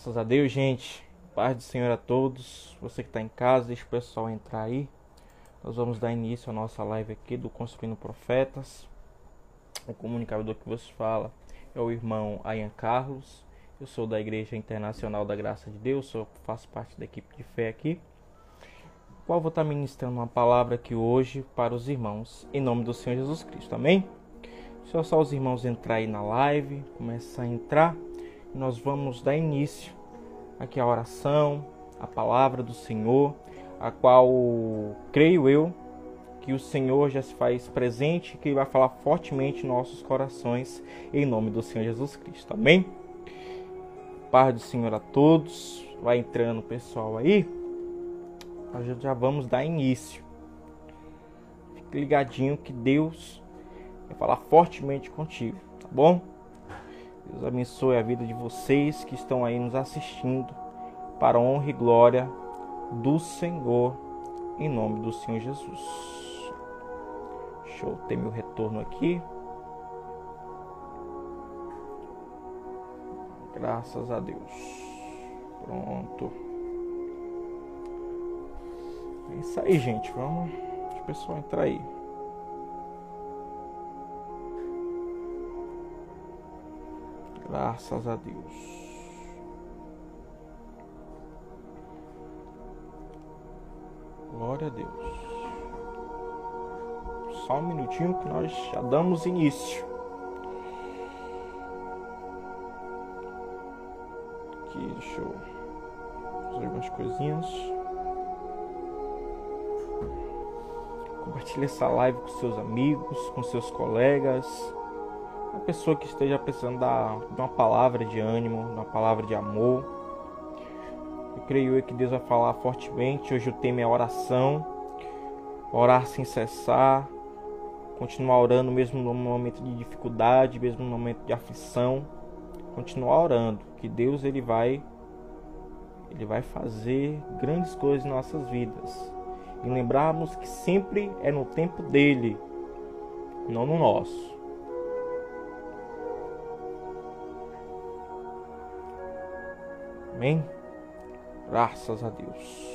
Graças a Deus, gente. Paz do Senhor a todos. Você que está em casa, deixa o pessoal entrar aí. Nós vamos dar início à nossa live aqui do Construindo Profetas. O comunicador que vos fala é o irmão Ayan Carlos. Eu sou da Igreja Internacional da Graça de Deus, sou, faço parte da equipe de fé aqui. Qual vou estar ministrando uma palavra aqui hoje para os irmãos, em nome do Senhor Jesus Cristo. Amém? Só só os irmãos entrar aí na live, começar a entrar nós vamos dar início aqui à oração, à palavra do Senhor, a qual creio eu que o Senhor já se faz presente, que vai falar fortemente em nossos corações, em nome do Senhor Jesus Cristo. Amém? Paz do Senhor a todos. Vai entrando pessoal aí. Nós já vamos dar início. Fique ligadinho que Deus vai falar fortemente contigo, tá bom? Deus abençoe a vida de vocês que estão aí nos assistindo para a honra e glória do Senhor, em nome do Senhor Jesus. Deixa eu ter meu retorno aqui. Graças a Deus. Pronto. É isso aí, gente. Vamos. Deixa o pessoal entrar aí. Graças a Deus. Glória a Deus. Só um minutinho que nós já damos início. Aqui, deixa eu fazer algumas coisinhas. Compartilhe essa live com seus amigos, com seus colegas pessoa que esteja precisando de uma palavra de ânimo, de uma palavra de amor. Eu creio que Deus vai falar fortemente. Hoje o tema é oração. Orar sem cessar. Continuar orando mesmo no momento de dificuldade, mesmo no momento de aflição. Continuar orando, que Deus ele vai ele vai fazer grandes coisas em nossas vidas. E lembrarmos que sempre é no tempo dele, não no nosso. Amém? Graças a Deus.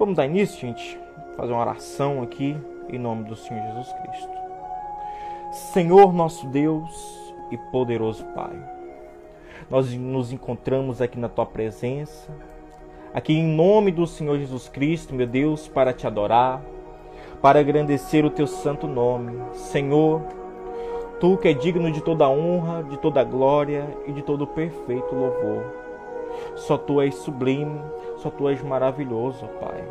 Vamos dar início, gente? Fazer uma oração aqui em nome do Senhor Jesus Cristo. Senhor nosso Deus e poderoso Pai, nós nos encontramos aqui na tua presença, aqui em nome do Senhor Jesus Cristo, meu Deus, para te adorar, para agradecer o teu santo nome. Senhor, tu que é digno de toda honra, de toda glória e de todo perfeito louvor. Só tu és sublime, só tu és maravilhoso, Pai.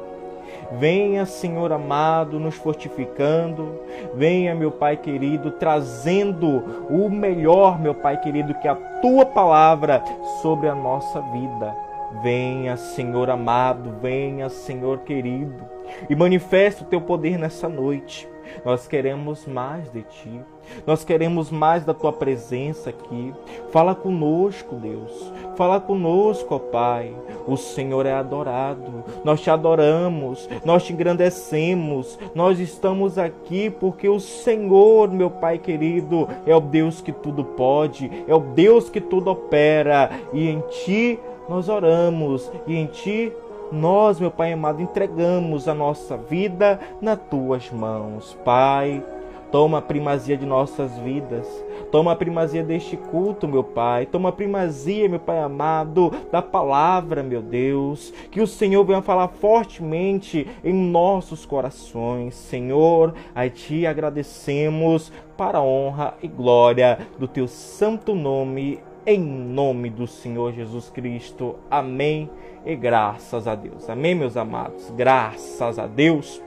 Venha, Senhor amado, nos fortificando. Venha, meu Pai querido, trazendo o melhor, meu Pai querido, que é a tua palavra sobre a nossa vida. Venha, Senhor amado, venha, Senhor querido, e manifesta o teu poder nessa noite. Nós queremos mais de ti. Nós queremos mais da tua presença aqui. Fala conosco, Deus. Fala conosco, ó Pai. O Senhor é adorado. Nós te adoramos, nós te engrandecemos. Nós estamos aqui porque o Senhor, meu Pai querido, é o Deus que tudo pode, é o Deus que tudo opera. E em ti nós oramos, e em ti nós, meu Pai amado, entregamos a nossa vida nas tuas mãos. Pai, toma a primazia de nossas vidas. Toma a primazia deste culto, meu Pai. Toma a primazia, meu Pai amado, da palavra, meu Deus. Que o Senhor venha falar fortemente em nossos corações. Senhor, a Ti agradecemos para a honra e glória do Teu santo nome. Em nome do Senhor Jesus Cristo. Amém e graças a Deus. Amém, meus amados? Graças a Deus.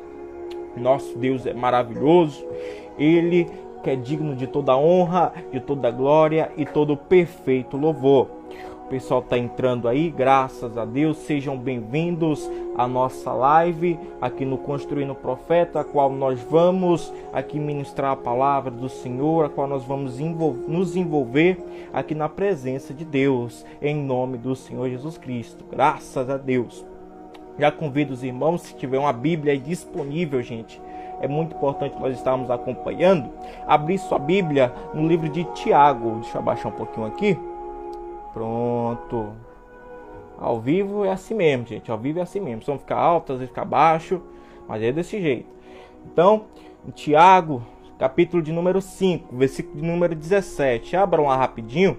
Nosso Deus é maravilhoso. Ele que é digno de toda honra, de toda glória e todo perfeito louvor. O pessoal está entrando aí, graças a Deus. Sejam bem-vindos à nossa live aqui no Construindo Profeta, a qual nós vamos aqui ministrar a palavra do Senhor, a qual nós vamos nos envolver aqui na presença de Deus, em nome do Senhor Jesus Cristo. Graças a Deus. Já convido os irmãos, se tiver uma Bíblia disponível, gente, é muito importante nós estarmos acompanhando. Abrir sua Bíblia no livro de Tiago. Deixa eu abaixar um pouquinho aqui Pronto. Ao vivo é assim mesmo, gente. Ao vivo é assim mesmo. São ficar alto, às vezes ficar baixo, mas é desse jeito. Então, Tiago, capítulo de número 5, versículo de número 17. Abram lá rapidinho.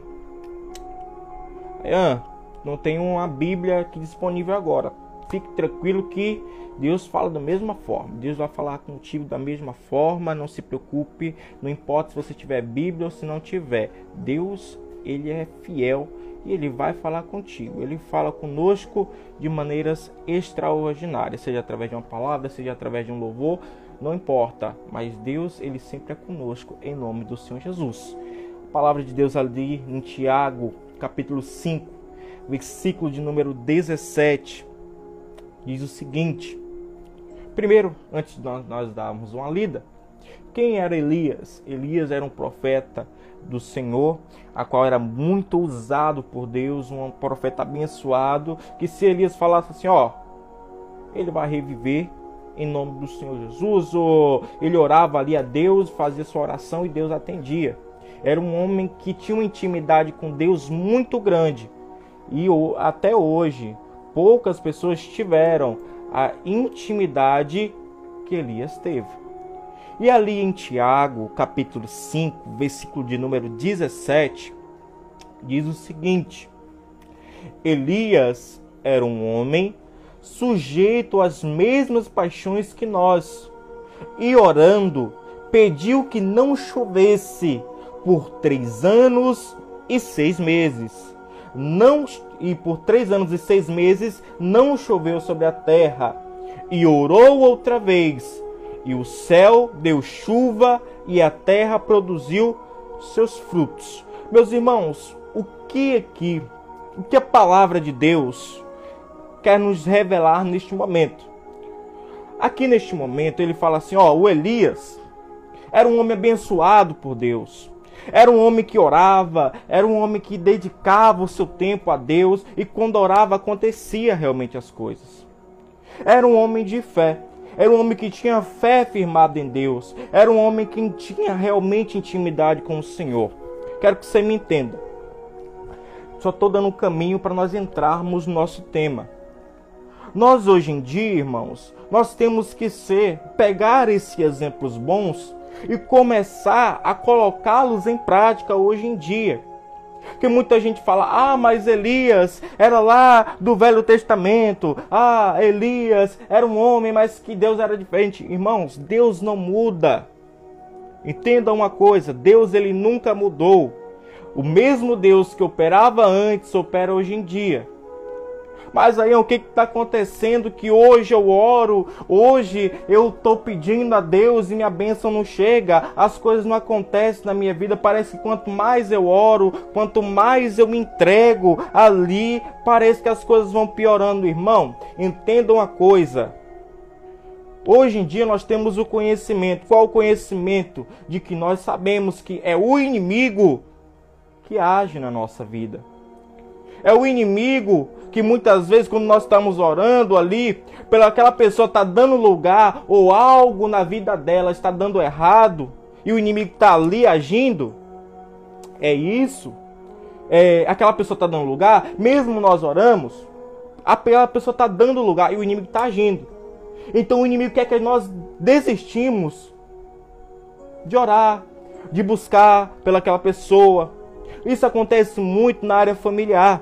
Ah, não tem uma Bíblia aqui disponível agora. Fique tranquilo que Deus fala da mesma forma. Deus vai falar contigo da mesma forma. Não se preocupe. Não importa se você tiver Bíblia ou se não tiver. Deus, ele é fiel e ele vai falar contigo. Ele fala conosco de maneiras extraordinárias, seja através de uma palavra, seja através de um louvor, não importa, mas Deus ele sempre é conosco em nome do Senhor Jesus. A palavra de Deus ali em Tiago, capítulo 5, versículo de número 17, diz o seguinte: Primeiro, antes de nós, darmos uma lida, quem era Elias? Elias era um profeta do Senhor, a qual era muito usado por Deus, um profeta abençoado, que se Elias falasse assim, ó, ele vai reviver em nome do Senhor Jesus, ou ele orava ali a Deus, fazia sua oração e Deus atendia. Era um homem que tinha uma intimidade com Deus muito grande. E até hoje, poucas pessoas tiveram a intimidade que Elias teve. E ali em Tiago, capítulo 5, versículo de número 17, diz o seguinte: Elias era um homem sujeito às mesmas paixões que nós, e orando, pediu que não chovesse por três anos e seis meses. Não, e por três anos e seis meses não choveu sobre a terra. E orou outra vez, e o céu deu chuva e a terra produziu seus frutos. Meus irmãos, o que aqui, o que a palavra de Deus quer nos revelar neste momento? Aqui neste momento ele fala assim: ó, o Elias era um homem abençoado por Deus. Era um homem que orava, era um homem que dedicava o seu tempo a Deus e quando orava acontecia realmente as coisas. Era um homem de fé. Era um homem que tinha fé firmada em Deus. Era um homem que tinha realmente intimidade com o Senhor. Quero que você me entenda. Só estou dando um caminho para nós entrarmos no nosso tema. Nós hoje em dia, irmãos, nós temos que ser, pegar esses exemplos bons e começar a colocá-los em prática hoje em dia. Que muita gente fala: "Ah, mas Elias era lá do Velho Testamento. Ah, Elias era um homem, mas que Deus era diferente". Irmãos, Deus não muda. Entenda uma coisa, Deus ele nunca mudou. O mesmo Deus que operava antes opera hoje em dia. Mas aí o que está acontecendo? Que hoje eu oro, hoje eu estou pedindo a Deus e minha bênção não chega, as coisas não acontecem na minha vida. Parece que quanto mais eu oro, quanto mais eu me entrego ali, parece que as coisas vão piorando, irmão. Entenda uma coisa. Hoje em dia nós temos o conhecimento. Qual o conhecimento? De que nós sabemos que é o inimigo que age na nossa vida. É o inimigo que muitas vezes, quando nós estamos orando ali, pela aquela pessoa está dando lugar ou algo na vida dela está dando errado e o inimigo está ali agindo, é isso. É, aquela pessoa está dando lugar, mesmo nós oramos, aquela pessoa está dando lugar e o inimigo está agindo. Então o inimigo quer que nós desistimos de orar, de buscar pelaquela pessoa. Isso acontece muito na área familiar.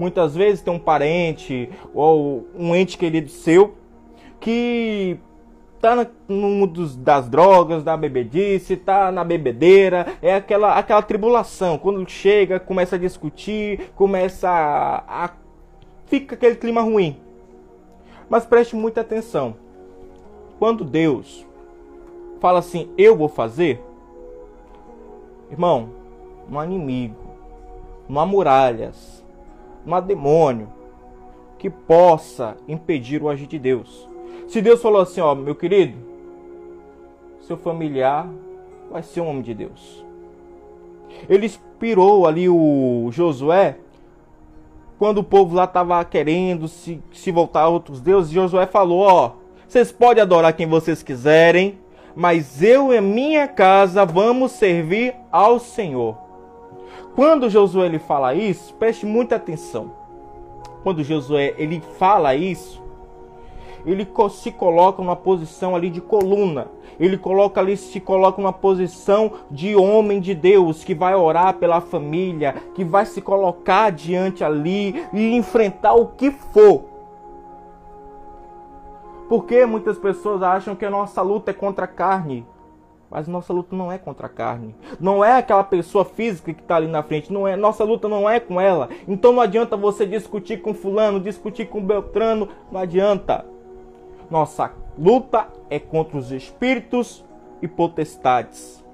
Muitas vezes tem um parente ou um ente querido seu que tá no mundo das drogas, da bebedice, tá na bebedeira, é aquela aquela tribulação. Quando chega, começa a discutir, começa a, a fica aquele clima ruim. Mas preste muita atenção. Quando Deus fala assim, eu vou fazer, irmão, não há inimigo, não há muralhas, há demônio que possa impedir o agir de Deus. Se Deus falou assim, ó, meu querido, seu familiar vai ser um homem de Deus. Ele inspirou ali o Josué quando o povo lá estava querendo se, se voltar a outros deuses. Josué falou: Ó, vocês podem adorar quem vocês quiserem, mas eu e minha casa vamos servir ao Senhor. Quando Josué ele fala isso, preste muita atenção. Quando Josué ele fala isso, ele se coloca numa posição ali de coluna. Ele coloca ali, se coloca numa posição de homem de Deus que vai orar pela família, que vai se colocar diante ali e enfrentar o que for. Porque muitas pessoas acham que a nossa luta é contra a carne. Mas nossa luta não é contra a carne. Não é aquela pessoa física que está ali na frente. Não é. Nossa luta não é com ela. Então não adianta você discutir com fulano, discutir com Beltrano. Não adianta. Nossa luta é contra os espíritos e potestades.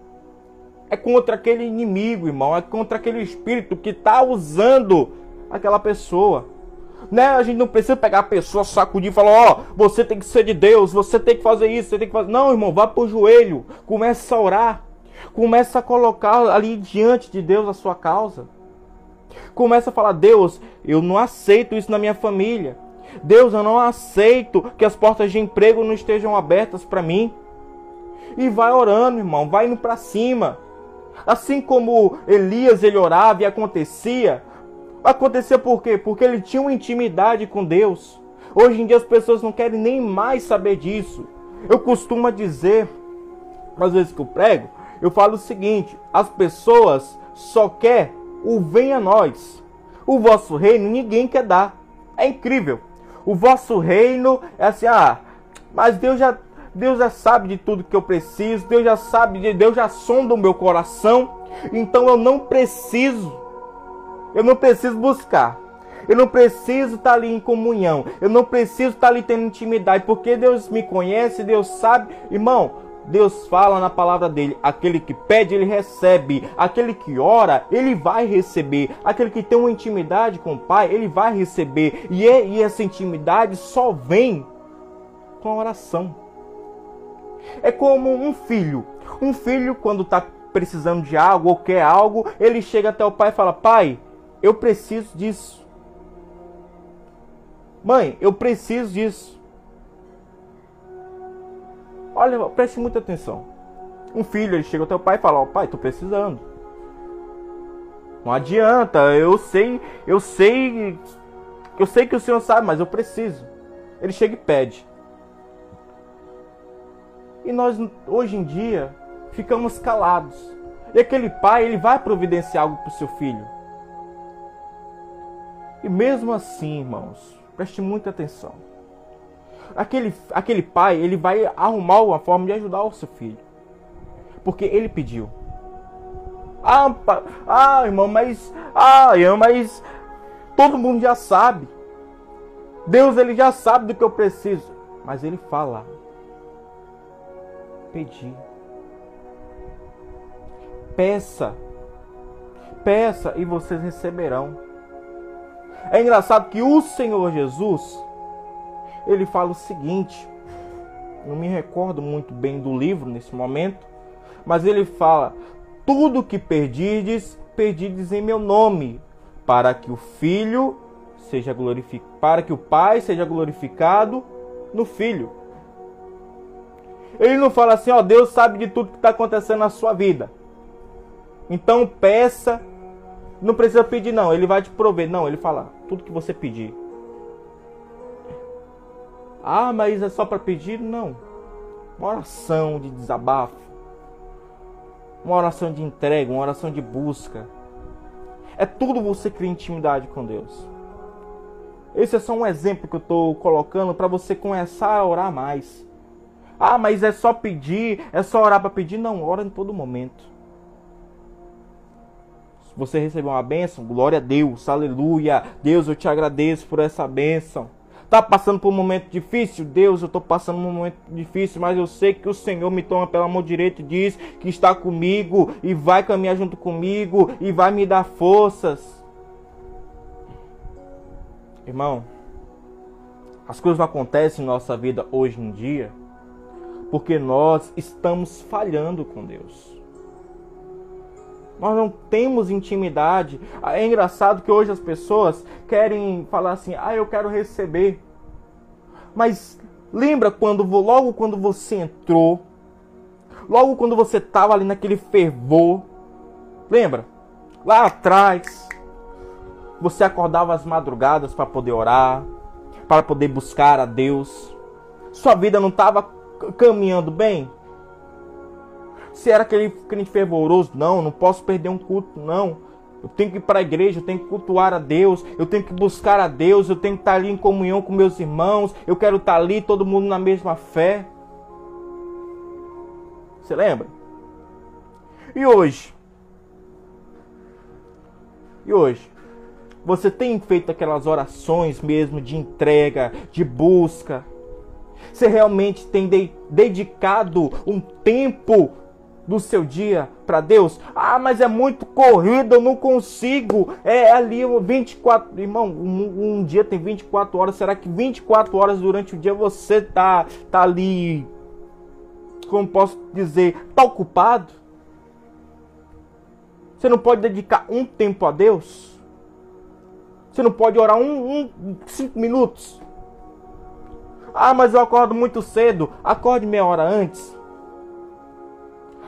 É contra aquele inimigo, irmão. É contra aquele espírito que está usando aquela pessoa. Né? A gente não precisa pegar a pessoa, sacudir e falar: Ó, oh, você tem que ser de Deus, você tem que fazer isso, você tem que fazer. Não, irmão, vá pro joelho, começa a orar, começa a colocar ali diante de Deus a sua causa. Começa a falar: Deus, eu não aceito isso na minha família. Deus, eu não aceito que as portas de emprego não estejam abertas para mim. E vai orando, irmão, vai indo para cima. Assim como Elias ele orava e acontecia, acontecia por quê? Porque ele tinha uma intimidade com Deus. Hoje em dia as pessoas não querem nem mais saber disso. Eu costumo dizer, às vezes que eu prego, eu falo o seguinte: as pessoas só quer o venha nós. O vosso reino ninguém quer dar. É incrível. O vosso reino é assim, ah, mas Deus já Deus já sabe de tudo que eu preciso, Deus já sabe de Deus já sonda o meu coração, então eu não preciso. Eu não preciso buscar. Eu não preciso estar ali em comunhão. Eu não preciso estar ali tendo intimidade, porque Deus me conhece, Deus sabe. Irmão, Deus fala na palavra dele: aquele que pede, ele recebe. Aquele que ora, ele vai receber. Aquele que tem uma intimidade com o Pai, ele vai receber. E, é, e essa intimidade só vem com a oração. É como um filho. Um filho, quando está precisando de algo ou quer algo, ele chega até o pai e fala: Pai, eu preciso disso. Mãe, eu preciso disso. Olha, preste muita atenção. Um filho, ele chega até o pai e fala: Ó, oh, pai, tô precisando. Não adianta, eu sei, eu sei, eu sei que o senhor sabe, mas eu preciso. Ele chega e pede. E nós, hoje em dia, ficamos calados. E aquele pai, ele vai providenciar algo para o seu filho. E mesmo assim, irmãos, preste muita atenção aquele, aquele pai ele vai arrumar uma forma de ajudar o seu filho. Porque ele pediu. Ah, ah irmão, mas. Ah, irmão, mas. Todo mundo já sabe. Deus ele já sabe do que eu preciso. Mas ele fala. Pedir. Peça. Peça e vocês receberão. É engraçado que o Senhor Jesus, ele fala o seguinte: não me recordo muito bem do livro nesse momento, mas ele fala: Tudo que perdides, perdides em meu nome, para que o Filho seja glorificado, para que o Pai seja glorificado no Filho. Ele não fala assim, ó, Deus sabe de tudo que está acontecendo na sua vida. Então peça, não precisa pedir não, ele vai te prover. Não, ele fala, tudo que você pedir, ah, mas é só para pedir? Não. Uma oração de desabafo. Uma oração de entrega, uma oração de busca. É tudo você criar intimidade com Deus. Esse é só um exemplo que eu estou colocando para você começar a orar mais. Ah, mas é só pedir, é só orar para pedir? Não, ora em todo momento. Você receber uma bênção, glória a Deus, aleluia. Deus, eu te agradeço por essa bênção. Tá passando por um momento difícil? Deus, eu tô passando por um momento difícil, mas eu sei que o Senhor me toma pela mão direita e diz que está comigo e vai caminhar junto comigo e vai me dar forças. Irmão, as coisas não acontecem em nossa vida hoje em dia porque nós estamos falhando com Deus. Nós não temos intimidade. É engraçado que hoje as pessoas querem falar assim: "Ah, eu quero receber". Mas lembra quando logo quando você entrou, logo quando você estava ali naquele fervor, lembra? lá atrás, você acordava às madrugadas para poder orar, para poder buscar a Deus. Sua vida não estava caminhando bem? Se era aquele crente fervoroso, não, não posso perder um culto, não. Eu tenho que ir para a igreja, eu tenho que cultuar a Deus, eu tenho que buscar a Deus, eu tenho que estar ali em comunhão com meus irmãos, eu quero estar ali, todo mundo na mesma fé. Você lembra? E hoje? E hoje? Você tem feito aquelas orações mesmo de entrega, de busca? Você realmente tem de dedicado um tempo do seu dia para Deus? Ah, mas é muito corrido, eu não consigo. É ali 24, irmão, um, um, dia tem 24 horas. Será que 24 horas durante o dia você tá tá ali como posso dizer, tá ocupado? Você não pode dedicar um tempo a Deus? Você não pode orar um, um, cinco minutos. Ah, mas eu acordo muito cedo. Acorde meia hora antes.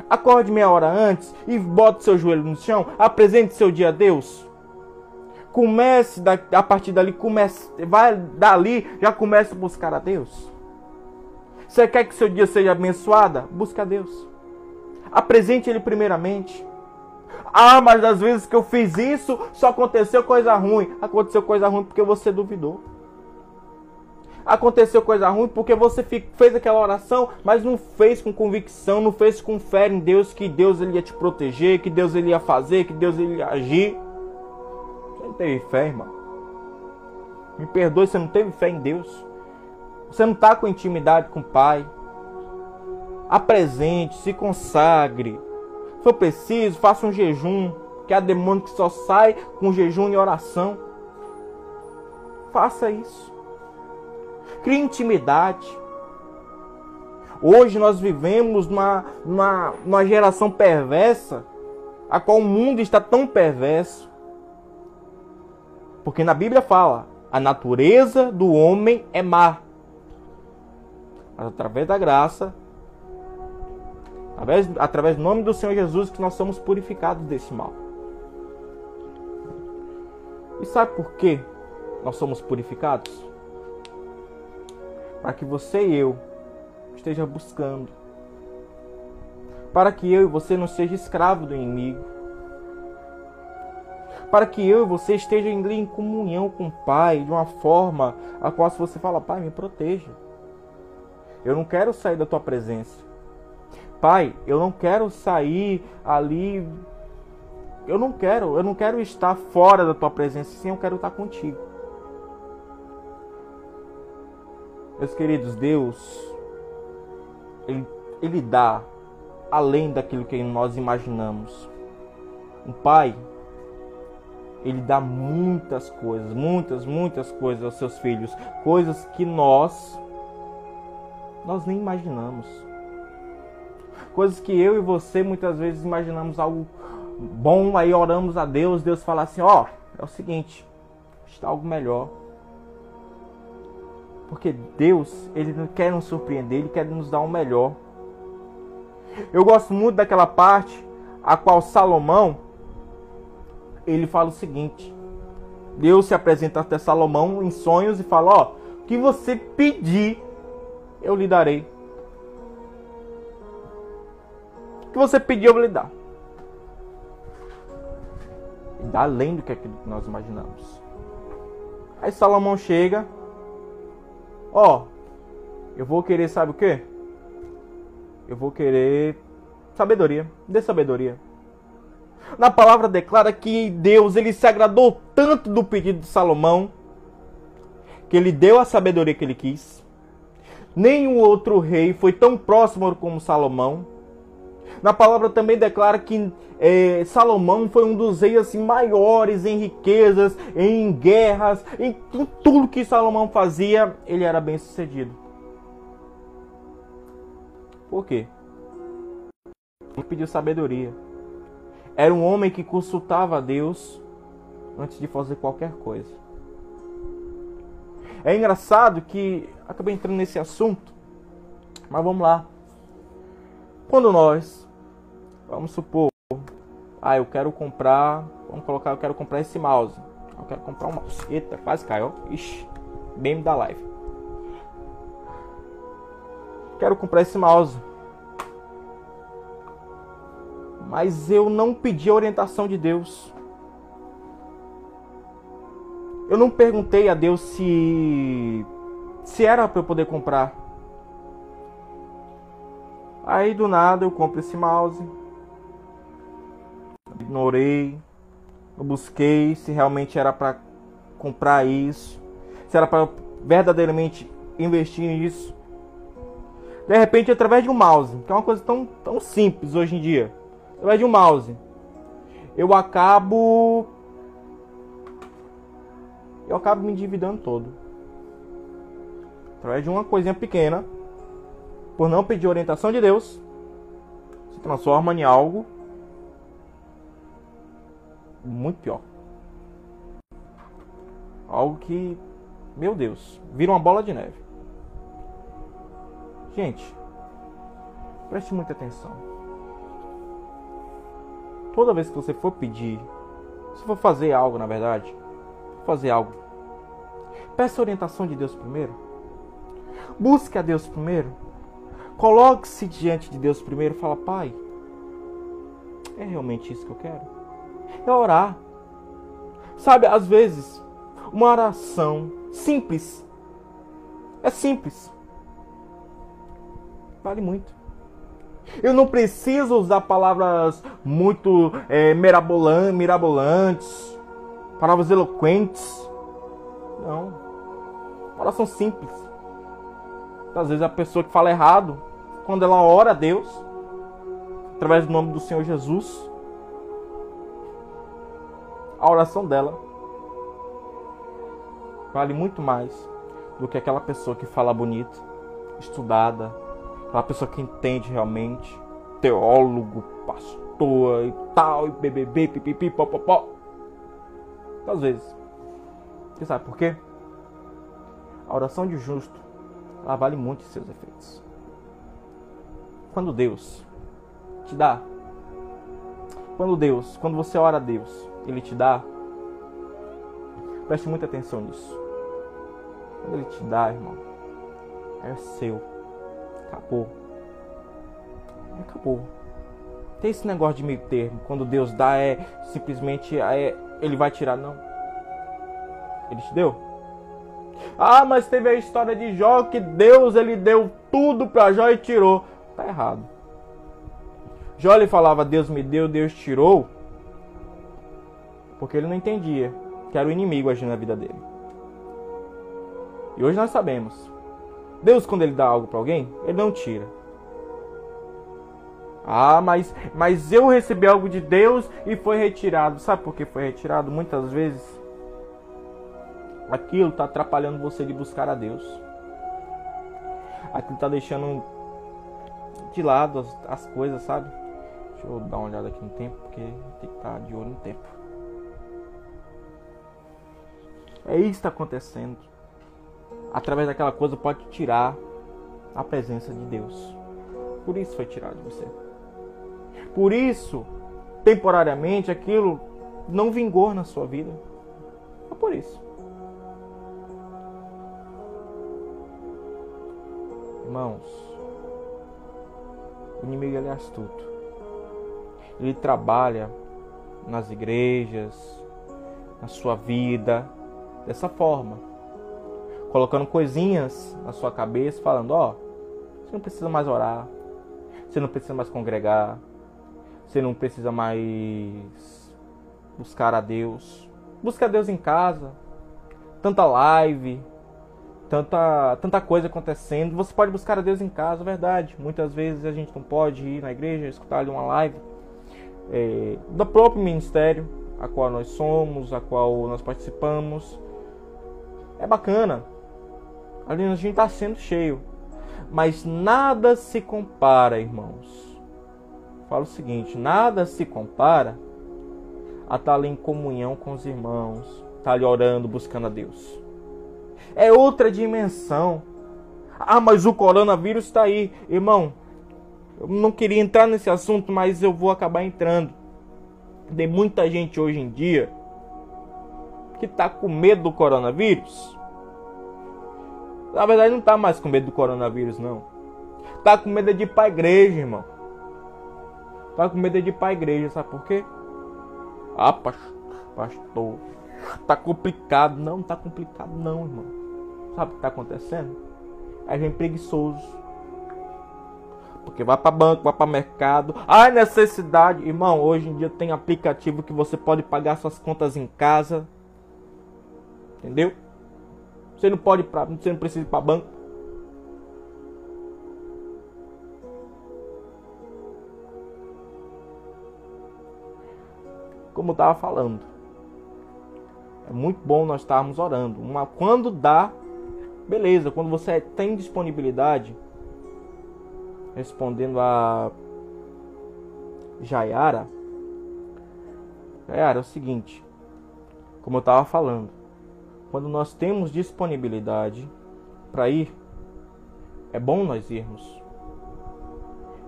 Acorde meia hora antes e bote seu joelho no chão. Apresente seu dia a Deus. Comece a partir dali, comece, vai dali, já comece a buscar a Deus. Você quer que seu dia seja abençoado? Busque a Deus. Apresente Ele primeiramente. Ah, mas às vezes que eu fiz isso, só aconteceu coisa ruim. Aconteceu coisa ruim porque você duvidou. Aconteceu coisa ruim porque você fez aquela oração, mas não fez com convicção, não fez com fé em Deus que Deus ele ia te proteger, que Deus ele ia fazer, que Deus ele ia agir. Você não teve fé, irmão. Me perdoe, você não teve fé em Deus. Você não está com intimidade com o Pai. Apresente, se consagre se for preciso, faça um jejum, que há demônio que só sai com jejum e oração. Faça isso. Crie intimidade. Hoje nós vivemos numa, numa, numa geração perversa, a qual o mundo está tão perverso. Porque na Bíblia fala: a natureza do homem é má. Mas através da graça, Através, através do nome do Senhor Jesus que nós somos purificados desse mal. E sabe por que nós somos purificados? Para que você e eu esteja buscando. Para que eu e você não seja escravo do inimigo. Para que eu e você esteja em comunhão com o Pai de uma forma a qual se você fala, Pai, me proteja. Eu não quero sair da tua presença. Pai, eu não quero sair ali. Eu não quero, eu não quero estar fora da tua presença, sim, eu quero estar contigo. Meus queridos, Deus, Ele, Ele dá além daquilo que nós imaginamos. Um pai, ele dá muitas coisas, muitas, muitas coisas aos seus filhos, coisas que nós nós nem imaginamos. Coisas que eu e você muitas vezes imaginamos algo bom, aí oramos a Deus, Deus fala assim: ó, oh, é o seguinte, está algo melhor. Porque Deus, Ele não quer nos surpreender, Ele quer nos dar o melhor. Eu gosto muito daquela parte a qual Salomão ele fala o seguinte: Deus se apresenta até Salomão em sonhos e fala: Ó, o que você pedir, eu lhe darei. que você pediu, eu vou lhe dar. E dá além do que, que nós imaginamos. Aí Salomão chega. Ó, eu vou querer, sabe o que? Eu vou querer sabedoria. Dê sabedoria. Na palavra declara que Deus ele se agradou tanto do pedido de Salomão que ele deu a sabedoria que ele quis. Nenhum outro rei foi tão próximo como Salomão. Na palavra também declara que é, Salomão foi um dos reis assim, maiores em riquezas, em guerras, em, em tudo que Salomão fazia, ele era bem sucedido. Por quê? Ele pediu sabedoria. Era um homem que consultava a Deus antes de fazer qualquer coisa. É engraçado que acabei entrando nesse assunto, mas vamos lá. Quando nós Vamos supor, ah, eu quero comprar Vamos colocar, eu quero comprar esse mouse. Eu quero comprar um mouse. Eita, quase caiu. Ixi, bem da live. Quero comprar esse mouse. Mas eu não pedi a orientação de Deus. Eu não perguntei a Deus se se era para eu poder comprar. Aí do nada eu compro esse mouse. Ignorei. Eu busquei se realmente era para comprar isso, se era para verdadeiramente investir nisso. De repente, através de um mouse, que é uma coisa tão, tão simples hoje em dia, através de um mouse, eu acabo eu acabo me endividando todo. Através de uma coisinha pequena, por não pedir orientação de Deus, se transforma em algo muito pior. Algo que, meu Deus, vira uma bola de neve. Gente, preste muita atenção. Toda vez que você for pedir, se for fazer algo, na verdade, fazer algo, peça orientação de Deus primeiro. Busque a Deus primeiro. Coloque-se diante de Deus primeiro e fala: Pai, é realmente isso que eu quero? é orar. Sabe, às vezes, uma oração simples é simples. Vale muito. Eu não preciso usar palavras muito é, mirabolantes, palavras eloquentes. Não. Oração simples. Às vezes a pessoa que fala errado, quando ela ora a Deus, através do nome do Senhor Jesus, a oração dela vale muito mais do que aquela pessoa que fala bonito, estudada, aquela pessoa que entende realmente, teólogo, pastor e tal, e bbb, pipipi, popopó. Às vezes. Você sabe por quê? A oração de justo, ela vale muito seus efeitos. Quando Deus te dá, quando Deus, quando você ora a Deus, ele te dá, preste muita atenção nisso. Quando Ele te dá, irmão, é seu. Acabou. Acabou. Tem esse negócio de meio termo. Quando Deus dá, é simplesmente é, Ele vai tirar. Não. Ele te deu. Ah, mas teve a história de Jó que Deus ele deu tudo para Jó e tirou. Tá errado. Jó ele falava: Deus me deu, Deus tirou. Porque ele não entendia que era o inimigo agindo na vida dele. E hoje nós sabemos. Deus, quando ele dá algo para alguém, ele não tira. Ah, mas, mas eu recebi algo de Deus e foi retirado. Sabe por que foi retirado? Muitas vezes aquilo está atrapalhando você de buscar a Deus. Aquilo está deixando de lado as, as coisas, sabe? Deixa eu dar uma olhada aqui no tempo, porque tem que estar tá de olho no tempo. É isso que está acontecendo. Através daquela coisa pode tirar a presença de Deus. Por isso foi tirado de você. Por isso, temporariamente, aquilo não vingou na sua vida. É por isso. Irmãos, o inimigo ele é astuto. Ele trabalha nas igrejas, na sua vida, dessa forma, colocando coisinhas na sua cabeça, falando: Ó, oh, você não precisa mais orar, você não precisa mais congregar, você não precisa mais buscar a Deus. Busca a Deus em casa, tanta live, tanta, tanta coisa acontecendo. Você pode buscar a Deus em casa, verdade. Muitas vezes a gente não pode ir na igreja, escutar ali uma live é, do próprio ministério a qual nós somos, a qual nós participamos. É bacana. Ali a gente está sendo cheio. Mas nada se compara, irmãos. Falo o seguinte: nada se compara a estar tá ali em comunhão com os irmãos, estar tá ali orando, buscando a Deus. É outra dimensão. Ah, mas o coronavírus está aí, irmão. Eu não queria entrar nesse assunto, mas eu vou acabar entrando. Tem muita gente hoje em dia que tá com medo do coronavírus. Na verdade, não tá mais com medo do coronavírus, não. Tá com medo de ir pra igreja, irmão. Tá com medo de ir pra igreja, sabe por quê? Ah, pastor, tá complicado. Não, não tá complicado, não, irmão. Sabe o que tá acontecendo? Aí vem preguiçoso. Porque vai para banco, vai para mercado. Ai, necessidade. Irmão, hoje em dia tem aplicativo que você pode pagar suas contas em casa. Entendeu? Você não pode pra, você não precisa ir para banco. Como eu estava falando, é muito bom nós estarmos orando. Uma, quando dá, beleza. Quando você tem disponibilidade, respondendo a Jayara, Jayara, é o seguinte, como eu estava falando, quando nós temos disponibilidade para ir, é bom nós irmos.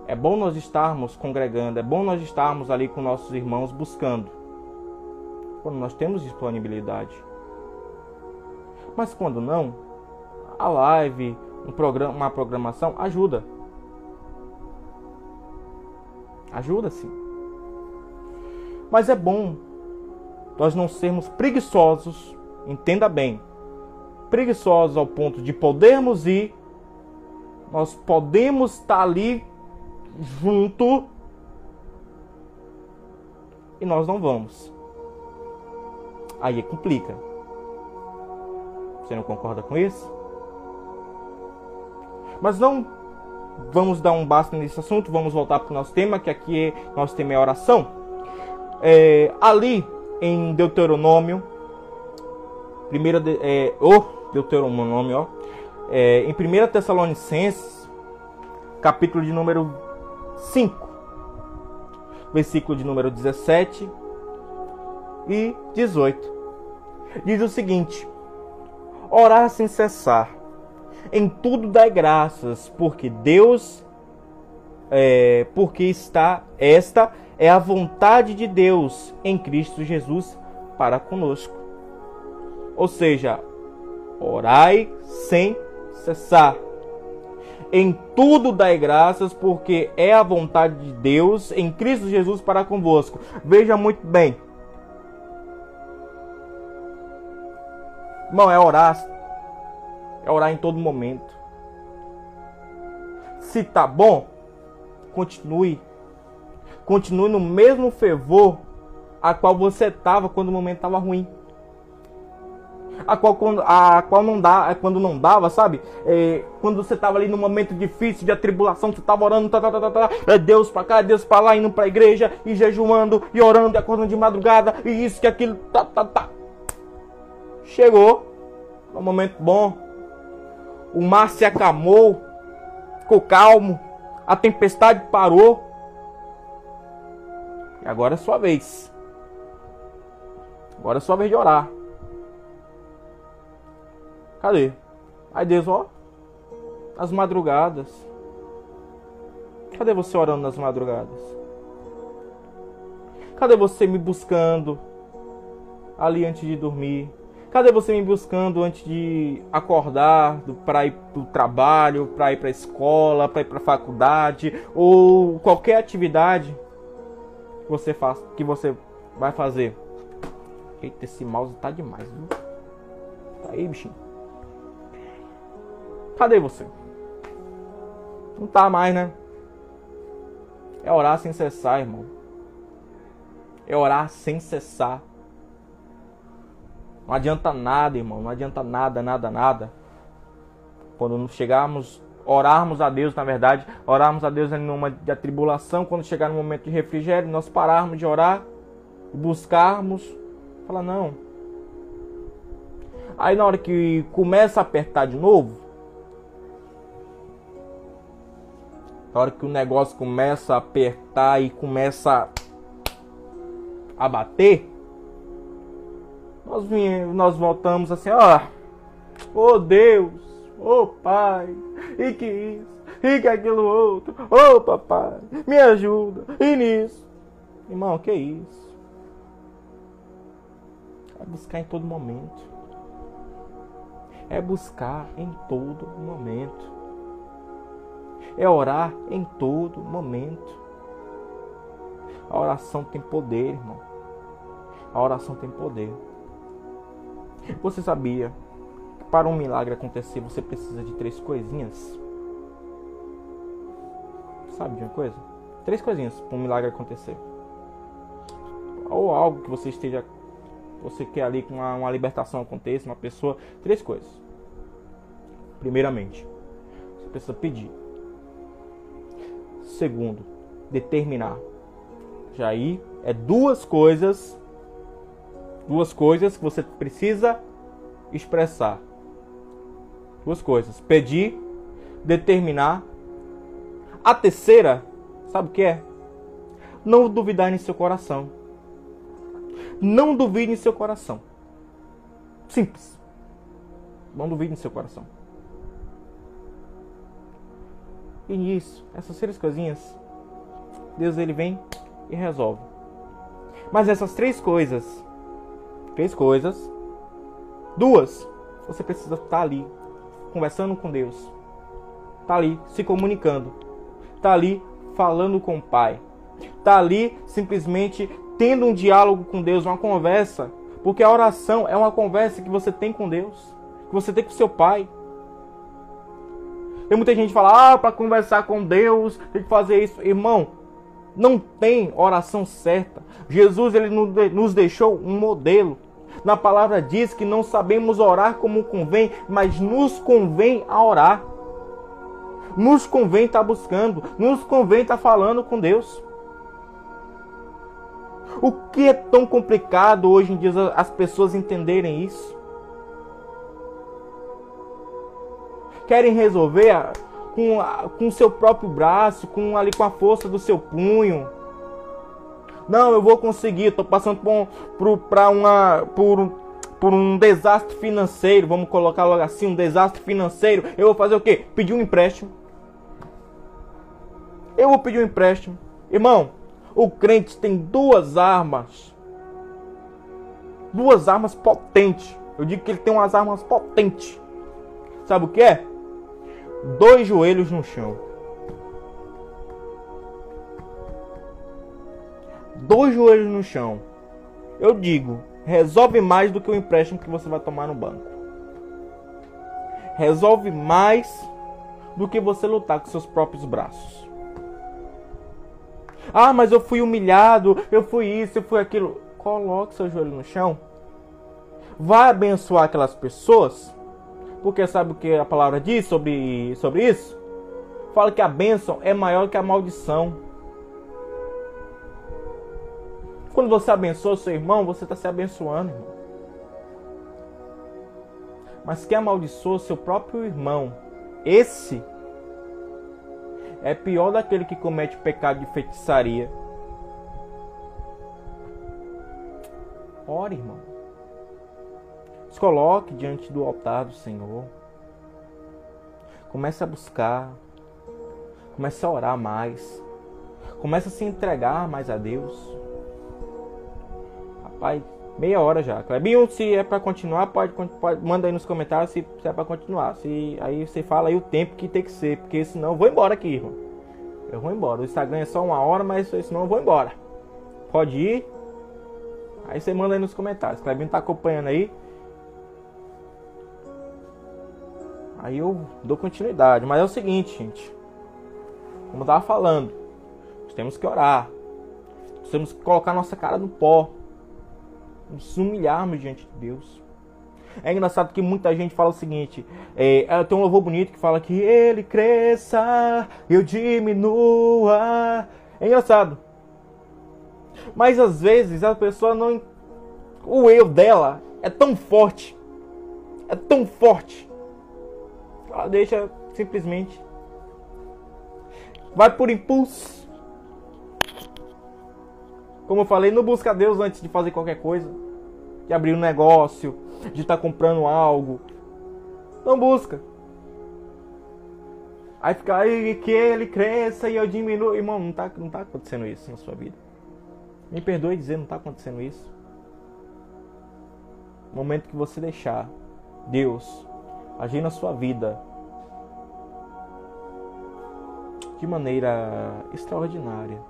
É bom nós estarmos congregando, é bom nós estarmos ali com nossos irmãos buscando. Quando nós temos disponibilidade. Mas quando não, a live, um programa, uma programação ajuda. Ajuda sim. Mas é bom nós não sermos preguiçosos, entenda bem, preguiçosos ao ponto de podermos ir, nós podemos estar ali junto e nós não vamos. Aí complica. Você não concorda com isso? Mas não vamos dar um basta nesse assunto, vamos voltar para o nosso tema, que aqui é, nosso tema é oração. É, ali em Deuteronômio, primeira de, é, oh, Deuteronômio, ó, é, em 1 Tessalonicenses, capítulo de número 5, versículo de número 17 e 18. Diz o seguinte: Orar sem cessar em tudo dai graças, porque Deus é, porque está esta é a vontade de Deus em Cristo Jesus para conosco. Ou seja, orai sem cessar. Em tudo dai graças, porque é a vontade de Deus em Cristo Jesus para convosco. Veja muito bem. Irmão, é orar é orar em todo momento. Se tá bom, continue. Continue no mesmo fervor a qual você estava quando o momento estava ruim. A qual, a qual não dá, é quando não dava, sabe? É, quando você estava ali num momento difícil de atribulação, você estava orando, tá, tá, tá, tá, tá, é Deus para cá, é Deus para lá, indo para a igreja e jejuando e orando e acordando de madrugada e isso que aquilo, tá, tá, tá. Chegou um momento bom, o mar se acalmou, ficou calmo, a tempestade parou. E agora é sua vez. Agora é sua vez de orar. Cadê? Aí Deus, ó, as madrugadas. Cadê você orando nas madrugadas? Cadê você me buscando ali antes de dormir? Cadê você me buscando antes de acordar para ir para o trabalho, para ir para a escola, para ir para a faculdade ou qualquer atividade que você faz, que você vai fazer? Eita, esse mouse tá demais, viu? Tá aí, bichinho. Cadê você? Não tá mais, né? É orar sem cessar, irmão. É orar sem cessar. Não adianta nada, irmão. Não adianta nada, nada, nada. Quando chegarmos, orarmos a Deus, na verdade, orarmos a Deus em uma de atribulação, quando chegar no momento de refrigério, nós pararmos de orar buscarmos, fala não. Aí na hora que começa a apertar de novo, na hora que o negócio começa a apertar e começa a bater, nós, nós voltamos assim, ó, oh Deus, oh Pai, e que isso, e que aquilo outro, oh papai, me ajuda, e nisso. Irmão, que isso? É buscar em todo momento. É buscar em todo momento. É orar em todo momento. A oração tem poder, irmão. A oração tem poder. Você sabia que para um milagre acontecer você precisa de três coisinhas? Sabe de uma coisa? Três coisinhas para um milagre acontecer. Ou algo que você esteja. Você quer ali que uma, uma libertação aconteça, uma pessoa. Três coisas. Primeiramente, você precisa pedir. Segundo, determinar. Aí é duas coisas. Duas coisas que você precisa expressar. Duas coisas: pedir, determinar. A terceira, sabe o que é? Não duvidar em seu coração. Não duvide em seu coração. Simples. Não duvide em seu coração. E nisso, essas três coisinhas, Deus ele vem e resolve. Mas essas três coisas, três coisas, duas, você precisa estar ali conversando com Deus. Tá ali se comunicando. Tá ali falando com o Pai. Tá ali simplesmente tendo um diálogo com Deus, uma conversa, porque a oração é uma conversa que você tem com Deus, que você tem com seu Pai. Tem muita gente que fala, ah, para conversar com Deus tem que fazer isso. Irmão, não tem oração certa. Jesus ele nos deixou um modelo. Na palavra diz que não sabemos orar como convém, mas nos convém a orar. Nos convém estar tá buscando, nos convém estar tá falando com Deus. O que é tão complicado hoje em dia as pessoas entenderem isso? querem resolver com, o seu próprio braço, com ali com a força do seu punho. Não, eu vou conseguir, estou passando por, por, uma, por, por um desastre financeiro, vamos colocar logo assim, um desastre financeiro. Eu vou fazer o quê? Pedir um empréstimo. Eu vou pedir um empréstimo. Irmão, o crente tem duas armas. Duas armas potentes. Eu digo que ele tem umas armas potentes. Sabe o que é? Dois joelhos no chão. Dois joelhos no chão. Eu digo, resolve mais do que o empréstimo que você vai tomar no banco. Resolve mais do que você lutar com seus próprios braços. Ah, mas eu fui humilhado, eu fui isso, eu fui aquilo. Coloque seu joelho no chão. Vai abençoar aquelas pessoas porque sabe o que a palavra diz sobre, sobre isso? Fala que a bênção é maior que a maldição. Quando você abençoa seu irmão, você está se abençoando, irmão. Mas quem amaldiçoa seu próprio irmão, esse é pior daquele que comete pecado de feitiçaria. Ore, irmão. Coloque diante do altar do Senhor. Comece a buscar. Comece a orar mais. Comece a se entregar mais a Deus. Rapaz, meia hora já. Clebinho, se é para continuar, pode, pode manda aí nos comentários se, se é para continuar. Se aí você fala aí o tempo que tem que ser, porque senão eu vou embora aqui, irmão. Eu vou embora. O Instagram é só uma hora, mas senão eu vou embora. Pode ir. Aí você manda aí nos comentários. Clebinho tá acompanhando aí. Aí eu dou continuidade. Mas é o seguinte, gente. Como eu tava falando, nós temos que orar. Nós temos que colocar nossa cara no pó. Nos humilharmos diante de Deus. É engraçado que muita gente fala o seguinte: é, é, tem um louvor bonito que fala que ele cresça, eu diminua. É engraçado. Mas às vezes a pessoa não. O eu dela é tão forte. É tão forte ela deixa simplesmente. Vai por impulso. Como eu falei, não busca Deus antes de fazer qualquer coisa. De abrir um negócio, de estar tá comprando algo. Não busca. Aí fica aí que ele cresça e eu diminuo. Irmão, não está não tá acontecendo isso na sua vida. Me perdoe dizer, não está acontecendo isso. no momento que você deixar Deus agir na sua vida de maneira extraordinária.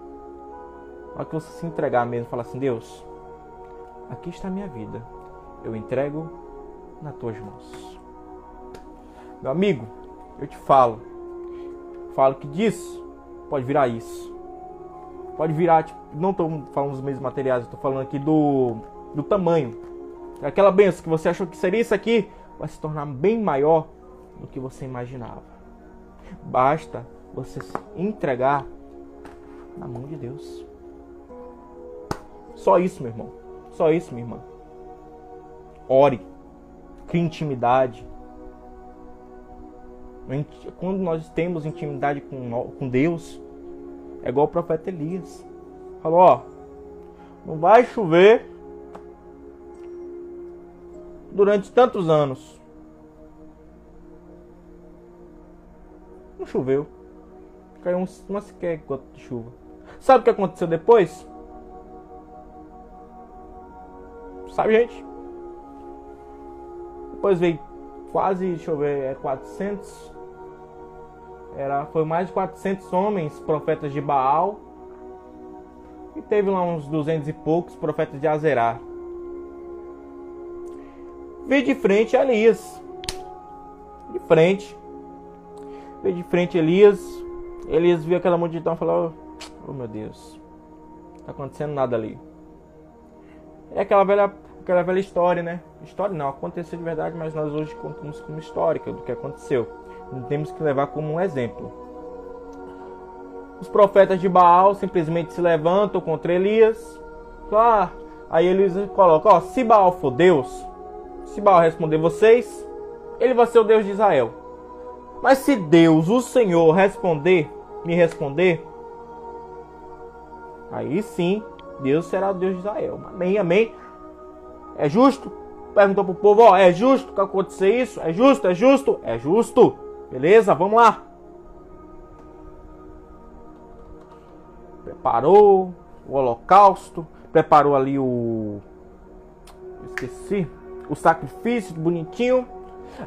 Na hora que você se entregar mesmo, falar assim: Deus, aqui está a minha vida, eu entrego nas tuas mãos. Meu amigo, eu te falo, falo que disso pode virar isso. Pode virar, tipo, não estou falando dos mesmos materiais, estou falando aqui do, do tamanho. Aquela benção que você achou que seria isso aqui, vai se tornar bem maior do que você imaginava. Basta você se entregar na mão de Deus. Só isso, meu irmão. Só isso, minha irmã. Ore. Crie intimidade. Quando nós temos intimidade com, Deus, é igual o profeta Elias. Falou, ó, não vai chover durante tantos anos. Não choveu. Caiu uma sequer gota de chuva. Sabe o que aconteceu depois? Sabe, gente? Depois veio quase, deixa eu ver, é 400. Era, foi mais de 400 homens, profetas de Baal. E teve lá uns 200 e poucos profetas de Azerá. Vi de frente Elias. De frente. Vi de frente Elias. Elias viu aquela multidão e falou: Oh meu Deus, não tá acontecendo nada ali. É aquela velha, aquela velha história, né? História não, aconteceu de verdade, mas nós hoje contamos como histórica do que aconteceu. Não temos que levar como um exemplo. Os profetas de Baal simplesmente se levantam contra Elias. Ah, aí eles colocam: ó, se Baal for Deus, se Baal responder vocês, ele vai ser o Deus de Israel. Mas se Deus, o Senhor, responder, me responder, aí sim Deus será o Deus de Israel. Amém, amém. É justo? Perguntou pro povo, ó, é justo que acontecer isso? É justo, é justo? É justo. Beleza, vamos lá. Preparou o holocausto, preparou ali o esqueci o sacrifício bonitinho.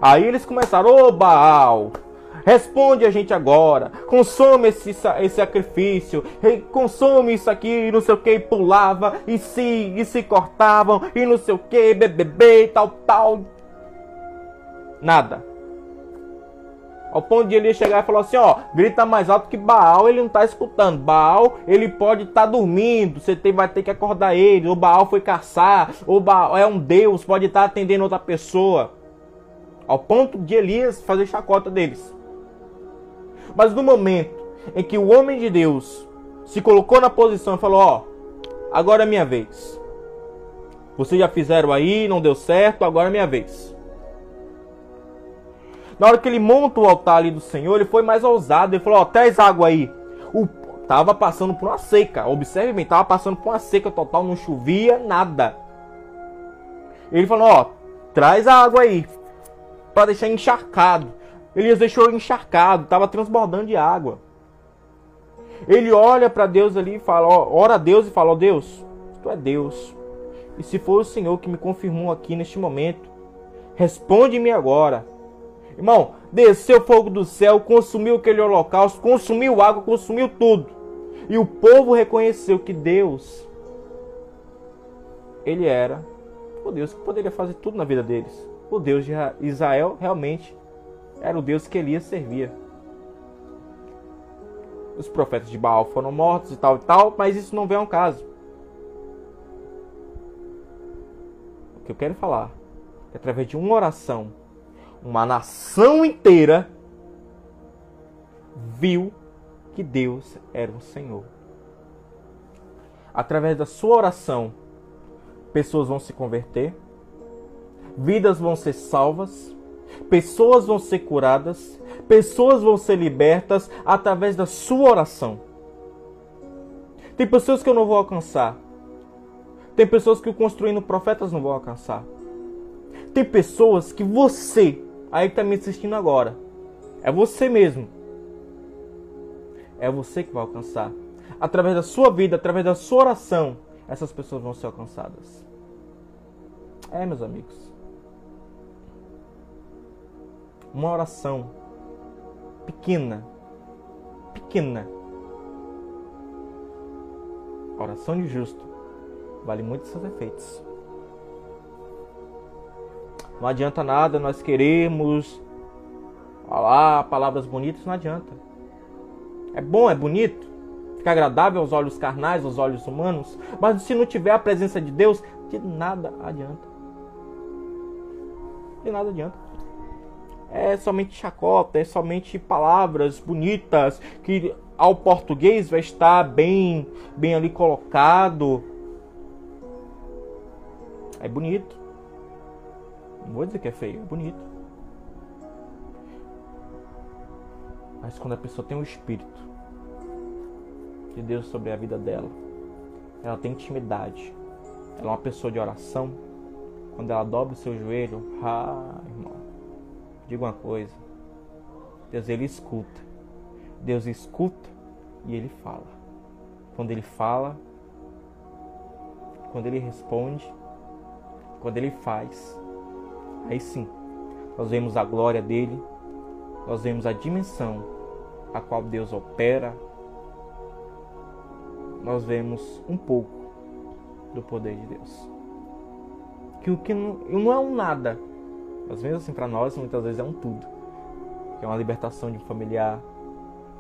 Aí eles começaram, ô Baal, responde a gente agora, consome esse, esse sacrifício, consome isso aqui, não sei o que, pulava, e se, e se cortavam, e não sei o que, bebê, tal, tal. Nada. Ao ponto de ele chegar e falar assim, ó, grita mais alto que Baal, ele não tá escutando. Baal, ele pode estar tá dormindo, você tem, vai ter que acordar ele. O Baal foi caçar, o Baal é um deus, pode estar tá atendendo outra pessoa. Ao ponto de Elias fazer chacota deles. Mas no momento em que o homem de Deus se colocou na posição e falou, ó, agora é minha vez. Vocês já fizeram aí, não deu certo, agora é minha vez. Na hora que ele monta o altar ali do Senhor, ele foi mais ousado. Ele falou: Ó, traz água aí. O, tava passando por uma seca. Observe bem, tava passando por uma seca total, não chovia nada. Ele falou: Ó, traz a água aí. Para deixar encharcado. Elias deixou encharcado, tava transbordando de água. Ele olha para Deus ali e fala: ó, ora a Deus e fala: Ó Deus, tu é Deus. E se for o Senhor que me confirmou aqui neste momento, responde-me agora. Irmão, desceu fogo do céu, consumiu aquele holocausto, consumiu água, consumiu tudo. E o povo reconheceu que Deus, ele era o Deus que poderia fazer tudo na vida deles. O Deus de Israel realmente era o Deus que Elias servia. Os profetas de Baal foram mortos e tal e tal, mas isso não vem ao caso. O que eu quero falar é através de uma oração uma nação inteira viu que Deus era o Senhor. Através da sua oração, pessoas vão se converter, vidas vão ser salvas, pessoas vão ser curadas, pessoas vão ser libertas através da sua oração. Tem pessoas que eu não vou alcançar. Tem pessoas que construindo profetas não vão alcançar. Tem pessoas que você aí que está me assistindo agora. É você mesmo. É você que vai alcançar. Através da sua vida, através da sua oração, essas pessoas vão ser alcançadas. É, meus amigos. Uma oração pequena, pequena. Oração de justo vale muito seus efeitos. Não adianta nada nós queremos falar palavras bonitas, não adianta. É bom, é bonito, fica agradável aos olhos carnais, aos olhos humanos, mas se não tiver a presença de Deus, de nada adianta. De nada adianta. É somente chacota, é somente palavras bonitas que ao português vai estar bem, bem ali colocado. É bonito. Não vou dizer que é feio, é bonito. Mas quando a pessoa tem o um espírito de Deus sobre a vida dela, ela tem intimidade, ela é uma pessoa de oração, quando ela dobra o seu joelho, ah, irmão, diga uma coisa, Deus ele escuta, Deus escuta e ele fala. Quando ele fala, quando ele responde, quando ele faz, aí sim, nós vemos a glória dele, nós vemos a dimensão a qual Deus opera, nós vemos um pouco do poder de Deus. Que o que não, não é um nada, mas mesmo assim para nós muitas vezes é um tudo. Que é uma libertação de um familiar,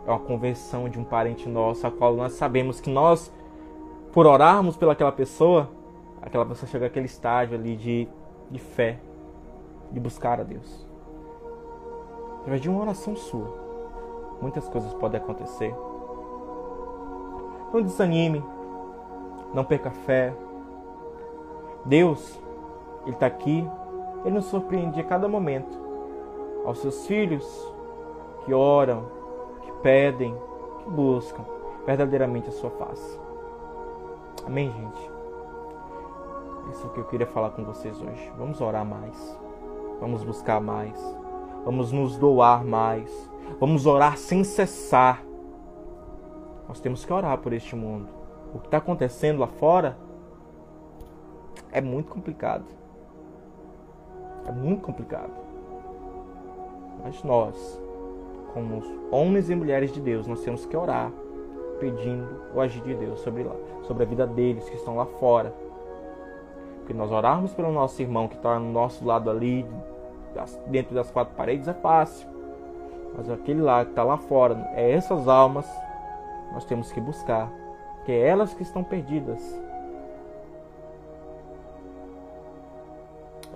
é uma conversão de um parente nosso, a qual nós sabemos que nós, por orarmos pelaquela pessoa, aquela pessoa chega àquele estágio ali de, de fé, de buscar a Deus. Através de uma oração sua, muitas coisas podem acontecer. Não desanime, não perca fé. Deus, Ele está aqui, Ele nos surpreende a cada momento. Aos seus filhos que oram, que pedem, que buscam verdadeiramente a sua face. Amém, gente? Isso é o que eu queria falar com vocês hoje. Vamos orar mais. Vamos buscar mais. Vamos nos doar mais. Vamos orar sem cessar. Nós temos que orar por este mundo. O que está acontecendo lá fora é muito complicado. É muito complicado. Mas nós, como homens e mulheres de Deus, nós temos que orar pedindo o agir de Deus sobre lá, sobre a vida deles que estão lá fora. Porque nós orarmos pelo nosso irmão que está no nosso lado ali, dentro das quatro paredes, é fácil. Mas aquele lá que está lá fora, é essas almas nós temos que buscar, que é elas que estão perdidas.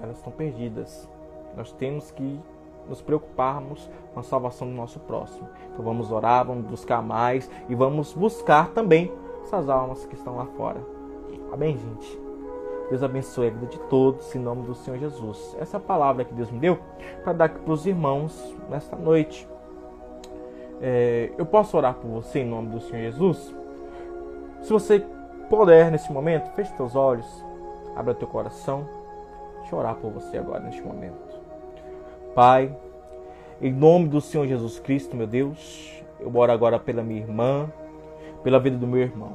Elas estão perdidas. Nós temos que nos preocuparmos com a salvação do nosso próximo. Então vamos orar, vamos buscar mais e vamos buscar também essas almas que estão lá fora. Amém, gente? Deus abençoe a vida de todos, em nome do Senhor Jesus. Essa é palavra que Deus me deu para dar para os irmãos nesta noite. É, eu posso orar por você em nome do Senhor Jesus? Se você puder nesse momento, feche seus olhos, abra teu coração. Deixa eu orar por você agora neste momento. Pai, em nome do Senhor Jesus Cristo, meu Deus, eu oro agora pela minha irmã, pela vida do meu irmão.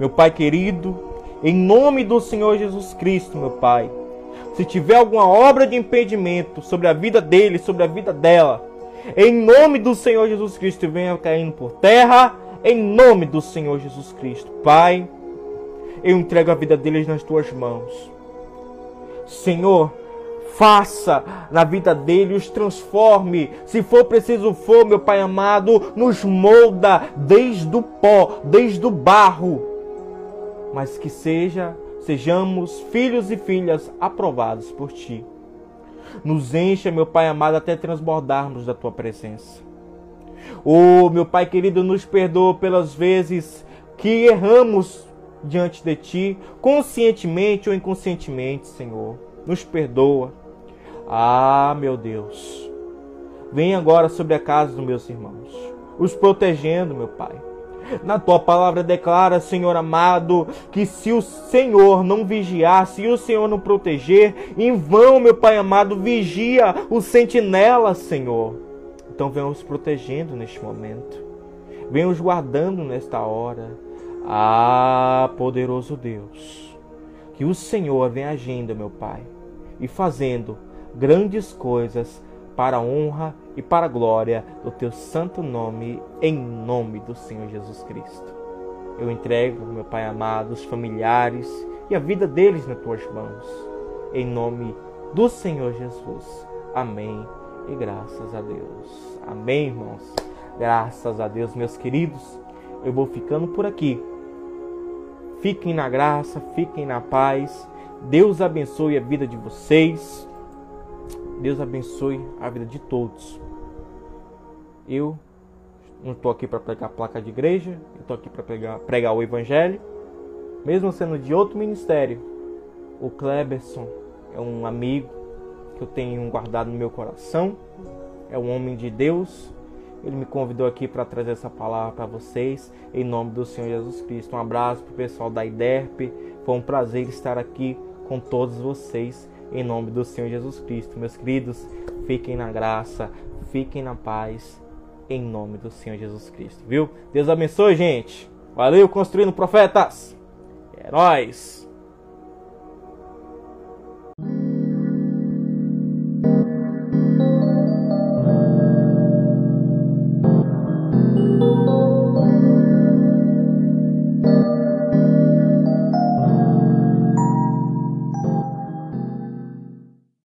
Meu Pai querido, em nome do Senhor Jesus Cristo, meu Pai, se tiver alguma obra de impedimento sobre a vida dele, sobre a vida dela, em nome do Senhor Jesus Cristo, venha caindo por terra, em nome do Senhor Jesus Cristo. Pai, eu entrego a vida deles nas tuas mãos. Senhor, faça na vida dele, os transforme. Se for preciso for, meu Pai amado, nos molda desde o pó, desde o barro. Mas que seja, sejamos filhos e filhas aprovados por ti. Nos encha, meu Pai amado, até transbordarmos da tua presença. Oh, meu Pai querido, nos perdoa pelas vezes que erramos diante de ti, conscientemente ou inconscientemente, Senhor. Nos perdoa. Ah, meu Deus. Vem agora sobre a casa dos meus irmãos, os protegendo, meu Pai. Na tua palavra declara, Senhor amado, que se o Senhor não vigiar, se o Senhor não proteger, em vão, meu Pai amado, vigia o sentinela, Senhor. Então venha os protegendo neste momento. Venha os guardando nesta hora. Ah, poderoso Deus Que o Senhor venha agindo, meu Pai, e fazendo grandes coisas para a honra e para a glória do teu santo nome, em nome do Senhor Jesus Cristo. Eu entrego, meu Pai amado, os familiares e a vida deles nas tuas mãos, em nome do Senhor Jesus. Amém. E graças a Deus. Amém, irmãos. Graças a Deus, meus queridos. Eu vou ficando por aqui. Fiquem na graça, fiquem na paz. Deus abençoe a vida de vocês. Deus abençoe a vida de todos. Eu não estou aqui para pregar placa de igreja, eu estou aqui para pregar, pregar o Evangelho, mesmo sendo de outro ministério. O Kleberson é um amigo que eu tenho guardado no meu coração, é um homem de Deus. Ele me convidou aqui para trazer essa palavra para vocês, em nome do Senhor Jesus Cristo. Um abraço para o pessoal da IDERP, foi um prazer estar aqui com todos vocês em nome do Senhor Jesus Cristo. Meus queridos, fiquem na graça, fiquem na paz, em nome do Senhor Jesus Cristo, viu? Deus abençoe, gente. Valeu, construindo profetas. É nóis.